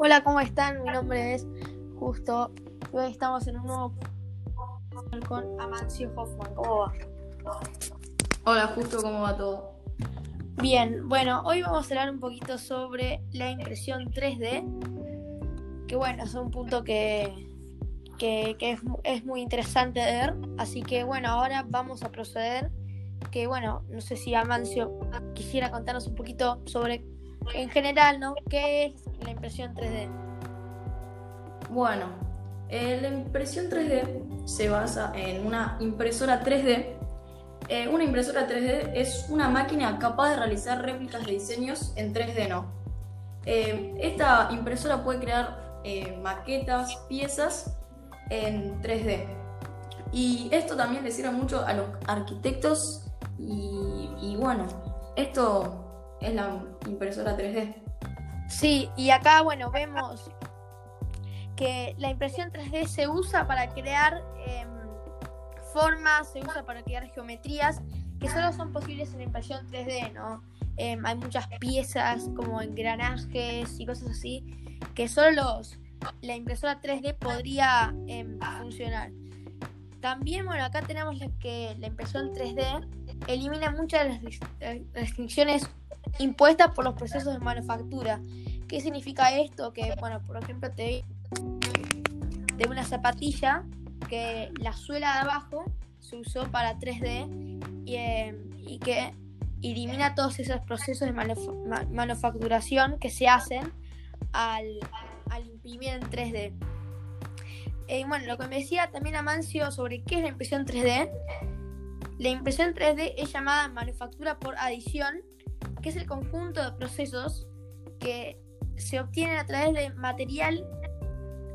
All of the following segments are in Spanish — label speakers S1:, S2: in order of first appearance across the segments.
S1: Hola, ¿cómo están? Mi nombre es Justo. hoy estamos en un nuevo con Amancio Hoffman. ¿Cómo va?
S2: Hola, Justo, ¿cómo va todo?
S1: Bien, bueno, hoy vamos a hablar un poquito sobre la impresión 3D. Que bueno, es un punto que, que, es, es muy interesante de ver. Así que bueno, ahora vamos a proceder. Que bueno, no sé si Amancio quisiera contarnos un poquito sobre en general, ¿no? ¿Qué es la impresión 3D?
S2: Bueno, eh, la impresión 3D se basa en una impresora 3D. Eh, una impresora 3D es una máquina capaz de realizar réplicas de diseños en 3D, ¿no? Eh, esta impresora puede crear maquetas, piezas en 3D. Y esto también le sirve mucho a los arquitectos y, y bueno, esto es la impresora 3D.
S1: Sí, y acá, bueno, vemos que la impresión 3D se usa para crear em, formas, se usa para crear geometrías que solo son posibles en impresión 3D, ¿no? Em, hay muchas piezas como engranajes y cosas así que solo la impresora 3D podría em, funcionar. También, bueno, acá tenemos que la impresión 3D elimina muchas de las restricciones impuestas por los procesos de manufactura. ¿Qué significa esto? Que, bueno, por ejemplo, te de una zapatilla que la suela de abajo se usó para 3D eh, y, que elimina todos esos procesos de manufacturación que se hacen al, imprimir en 3D. Eh, bueno, lo que me decía también Amancio sobre qué es la impresión 3D. La impresión 3D es llamada manufactura por adición que es el conjunto de procesos que se obtienen a través de material,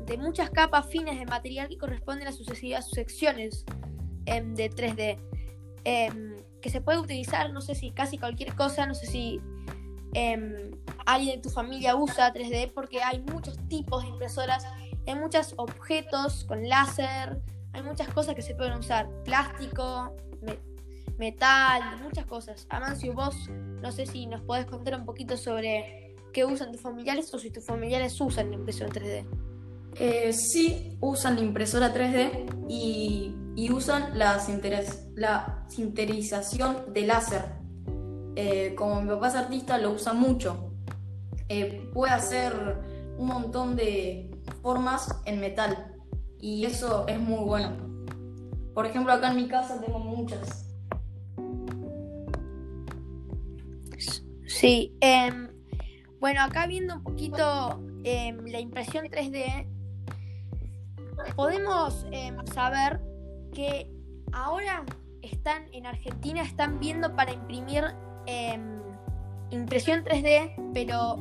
S1: de muchas capas finas de material que corresponden a sucesivas secciones em, de 3D. Em, que se puede utilizar, no sé si casi cualquier cosa, no sé si em, alguien de tu familia usa 3D, porque hay muchos tipos de impresoras, hay muchos objetos con láser, hay muchas cosas que se pueden usar, plástico, metal, muchas cosas. Amancio, vos no sé si nos podés contar un poquito sobre qué usan tus familiares o si tus familiares usan la impresión 3D.
S2: Eh, sí, usan la impresora 3D y, usan la, la sinterización de láser. Eh, como mi papá es artista, lo usa mucho. Eh, puede hacer un montón de formas en metal y eso es muy bueno. Por ejemplo, acá en mi casa tengo muchas.
S1: Sí, em, bueno, acá viendo un poquito em, la impresión 3D, podemos em, saber que ahora están en Argentina, están viendo para imprimir impresión 3D, pero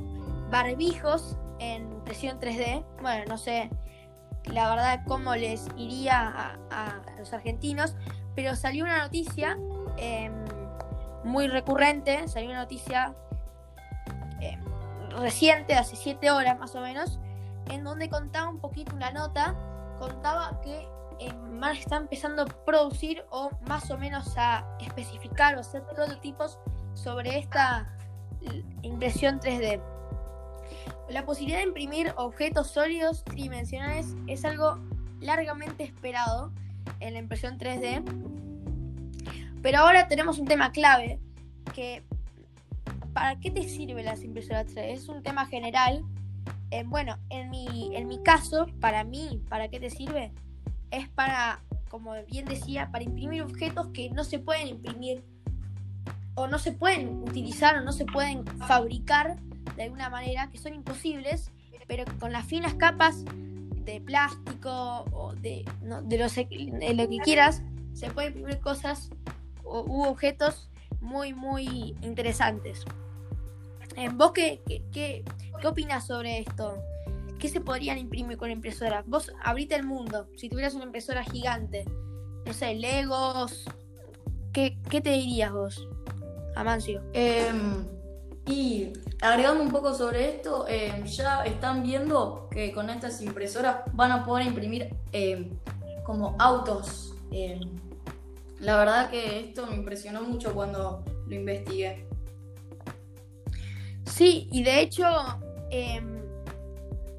S1: barbijos en impresión 3D. Bueno, no sé la verdad cómo les iría a, los argentinos, pero salió una noticia muy recurrente, salió una noticia eh, reciente, hace 7 horas más o menos, en donde contaba un poquito una nota, contaba que eh, está empezando a producir o más o menos a especificar o hacer prototipos sobre esta impresión 3D. La posibilidad de imprimir objetos sólidos tridimensionales es algo largamente esperado en la impresión 3D. Pero ahora tenemos un tema clave que ¿para qué te sirve las impresoras 3D? Es un tema general. Eh, bueno, en mi, en mi caso, para mí, ¿para qué te sirve? Es para, como bien decía, para imprimir objetos que no se pueden imprimir o no se pueden utilizar o no se pueden fabricar de alguna manera, que son imposibles, pero con las finas capas de plástico o de, de, lo que quieras, se pueden imprimir cosas u objetos muy, muy interesantes. Eh, ¿Vos qué, qué, qué, opinas sobre esto? ¿Qué se podrían imprimir con impresora? Vos abrite el mundo. Si tuvieras una impresora gigante, no sé, Legos, ¿qué, te dirías vos, Amancio?
S2: Em, y agregando un poco sobre esto, em, ya están viendo que con estas impresoras van a poder imprimir em, como autos. La verdad que esto me impresionó mucho cuando lo investigué.
S1: Sí, y de hecho, em,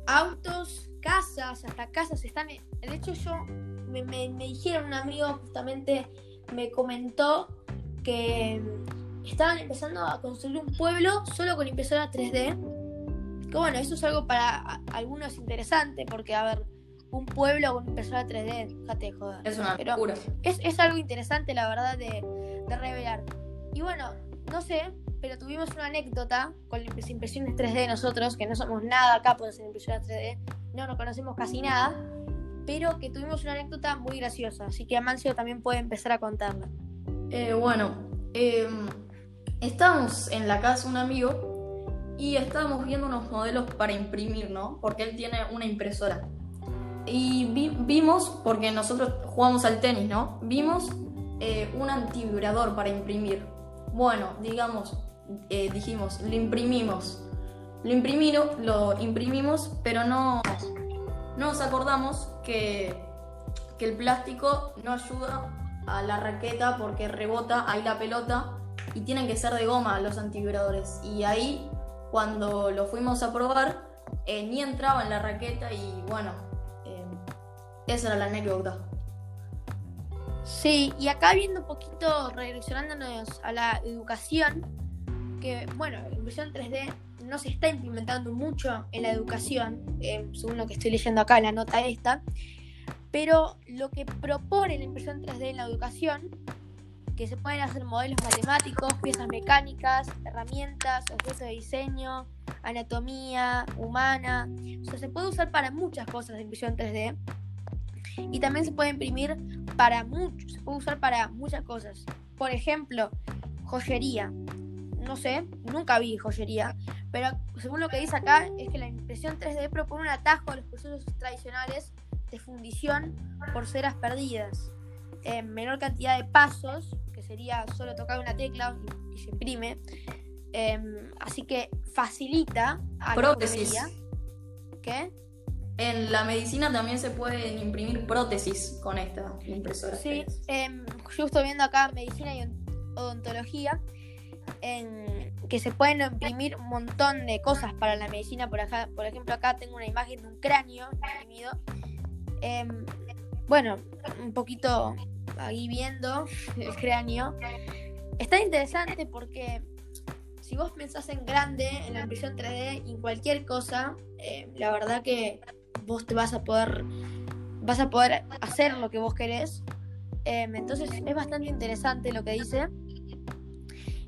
S1: autos, casas, hasta casas están. De hecho, yo me, me, me dijeron, un amigo justamente me comentó que estaban empezando a construir un pueblo solo con impresora 3D. Que bueno, eso es algo para algunos interesante, porque a ver, un pueblo con impresora 3D, fíjate joder.
S2: Es una locura.
S1: es, es algo interesante, la verdad, de, de revelar. Y bueno, no sé, pero tuvimos una anécdota con las impresiones 3D nosotros, que no somos nada capos en impresiones 3D, no nos conocemos casi nada, pero que tuvimos una anécdota muy graciosa, así que Amancio también puede empezar a contarla.
S2: Eh, bueno, eh, estábamos en la casa de un amigo y estábamos viendo unos modelos para imprimir, ¿no? Porque él tiene una impresora. Y vi- vimos, porque nosotros jugamos al tenis, ¿no? Vimos eh, un antivibrador para imprimir. Bueno, digamos, eh, dijimos, lo imprimimos. Lo, lo imprimimos, pero no, no nos acordamos que, que el plástico no ayuda a la raqueta porque rebota ahí la pelota y tienen que ser de goma los antivibradores. Y ahí, cuando lo fuimos a probar, eh, ni entraba en la raqueta y bueno, esa era la anécdota.
S1: Sí, y acá viendo un poquito, regresionándonos a la educación, que bueno, la impresión 3D no se está implementando mucho en la educación, eh, según lo que estoy leyendo acá en la nota esta, pero lo que propone la impresión 3D en la educación, que se pueden hacer modelos matemáticos, piezas mecánicas, herramientas, objetos de diseño, anatomía humana, o sea, se puede usar para muchas cosas la impresión 3D. Y también se puede imprimir para muchos, se puede usar para muchas cosas. Por ejemplo, joyería. No sé, nunca vi joyería, pero según lo que dice acá es que la impresión 3D propone un atajo a los procesos tradicionales de fundición por ceras perdidas. En menor cantidad de pasos, que sería solo tocar una tecla y, se imprime. Em, así que facilita a la. ¿Qué?
S2: En la medicina también se pueden imprimir prótesis con esta impresora.
S1: Sí, em, yo estoy viendo acá medicina y on- odontología, en que se pueden imprimir un montón de cosas para la medicina. Por, acá, por ejemplo, acá tengo una imagen de un cráneo imprimido. Em, bueno, un poquito ahí viendo el cráneo. Está interesante porque si vos pensás en grande, en la impresión 3D y en cualquier cosa, eh, la verdad que vos te vas a poder vas a poder hacer lo que vos querés. Em, entonces es bastante interesante lo que dice.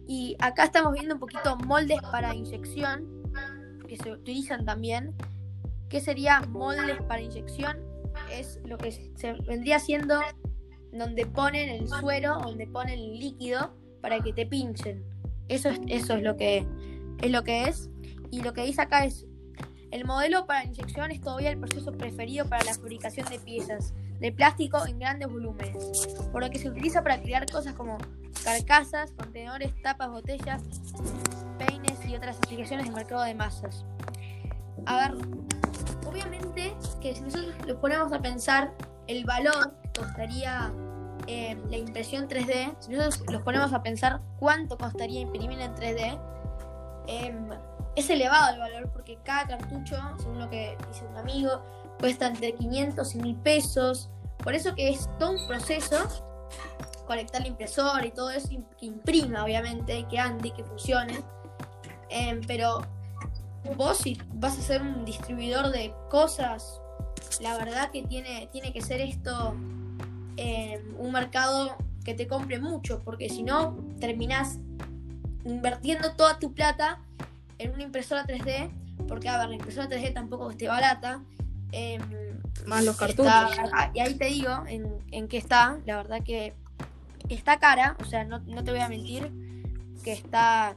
S1: Y acá estamos viendo un poquito moldes para inyección, que se utilizan también. ¿Qué sería moldes para inyección? Es lo que se vendría siendo donde ponen el suero, donde ponen el líquido para que te pinchen. Eso es, eso es lo que es lo que es. Y lo que dice acá es el modelo para inyección es todavía el proceso preferido para la fabricación de piezas de plástico en grandes volúmenes, por lo que se utiliza para crear cosas como carcasas, contenedores, tapas, botellas, peines y otras aplicaciones de mercado de masas. A ver, obviamente que si nosotros nos ponemos a pensar el valor costaría eh, la impresión 3D, si nosotros los ponemos a pensar cuánto costaría imprimir en 3D, em, es elevado el valor porque cada cartucho, según lo que dice un amigo, cuesta entre 500 y 1000 pesos. Por eso que es todo un proceso conectar la impresora y todo eso que imprima, obviamente, que ande que funcione. Em, pero vos si vas a ser un distribuidor de cosas, la verdad que tiene, tiene que ser esto em, un mercado que te compre mucho, porque si no, terminás invirtiendo toda tu plata en una impresora 3D, porque a ver, la impresora 3D tampoco esté barata. em,
S2: Más los cartuchos.
S1: ah, y ahí te digo en, en qué está, la verdad que está cara, o sea, no, no te voy a mentir, que está,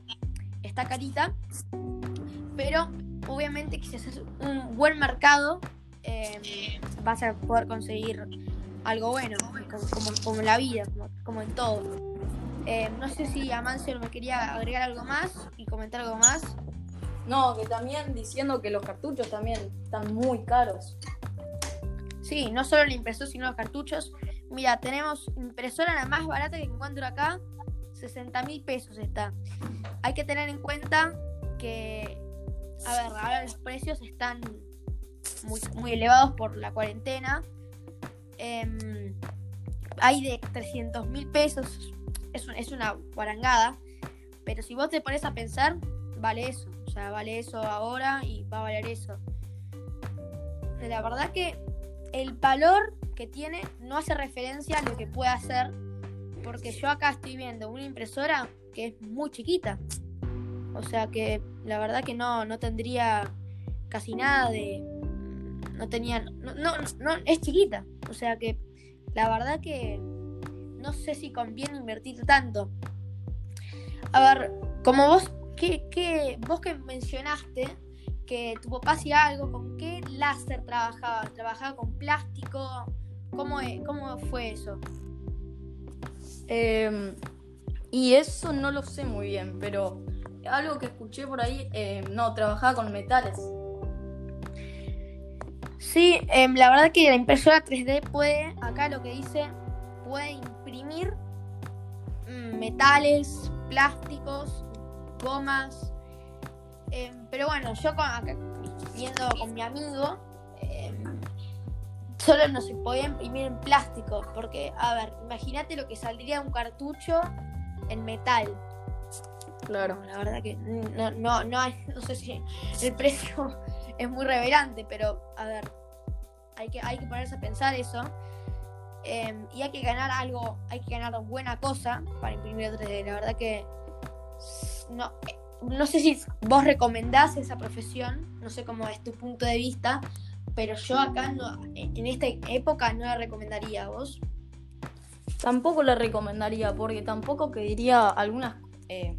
S1: está carita, pero obviamente que si haces un buen mercado, em, vas a poder conseguir algo bueno, como, como, la vida, como, como en todo. Em, no sé si Amancio me quería agregar algo más y comentar algo más.
S2: No, que también diciendo que los cartuchos también están muy caros.
S1: Sí, no solo la impresora, sino los cartuchos. Mira, tenemos impresora la más barata que encuentro acá, 60 mil pesos está. Hay que tener en cuenta que, a ver, ahora los precios están muy, muy elevados por la cuarentena. Em, hay de 300 mil pesos, es, es una guarangada, pero si vos te pones a pensar, vale eso, vale eso ahora y va a valer eso. La verdad que el valor que tiene no hace referencia a lo que puede hacer, porque yo acá estoy viendo una impresora que es muy chiquita. O sea que la verdad que no, no tendría casi nada de... No tenía... No, no, es chiquita. O sea que la verdad que no sé si conviene invertir tanto. A ver, como vos, que, vos que mencionaste que tu papá hacía algo, ¿con qué láser trabajaba? ¿Trabajaba con plástico? ¿Cómo, cómo fue eso?
S2: Em, y eso no lo sé muy bien, pero algo que escuché por ahí, em, no, trabajaba con metales.
S1: Sí, em, la verdad que la impresora 3D puede, acá lo que dice, puede imprimir mm, metales, plásticos, gomas. pero bueno, yo viendo con mi amigo, solo no se podía imprimir en plástico, porque, a ver, imagínate lo que saldría un cartucho en metal.
S2: Claro.
S1: la verdad que no, no, no, no sé si el precio es muy reverente, pero, a ver, hay que, hay que ponerse a pensar eso. Em, y hay que ganar algo, hay que ganar buena cosa para imprimir 3D. La verdad que no, no sé si vos recomendás esa profesión, no sé cómo es tu punto de vista, pero yo acá no, en esta época no la recomendaría vos.
S2: Tampoco la recomendaría, porque tampoco que diría algunas, eh,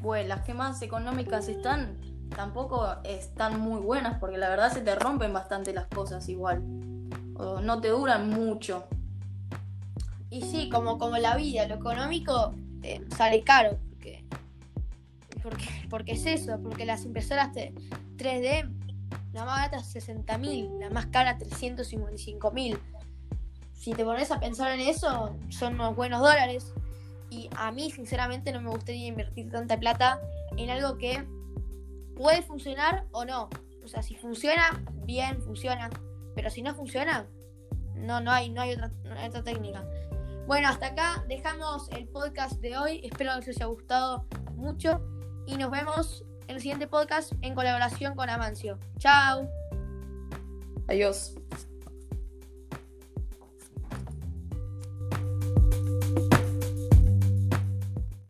S2: bueno, las que más económicas están, tampoco están muy buenas, porque la verdad se te rompen bastante las cosas igual. O no te duran mucho.
S1: Y sí, como, como la vida, lo económico eh, sale caro, porque, es eso, porque las impresoras 3D la más barata 60.000, la más cara 355.000. Si te pones a pensar en eso, son unos buenos dólares. Y a mí, sinceramente, no me gustaría invertir tanta plata en algo que puede funcionar o no. O sea, si funciona, bien, funciona. Pero si no funciona, no, no hay, no hay otra, otra técnica. Bueno, hasta acá dejamos el podcast de hoy. Espero que os haya gustado mucho. Y nos vemos en el siguiente podcast en colaboración con Amancio. Chao.
S2: Adiós.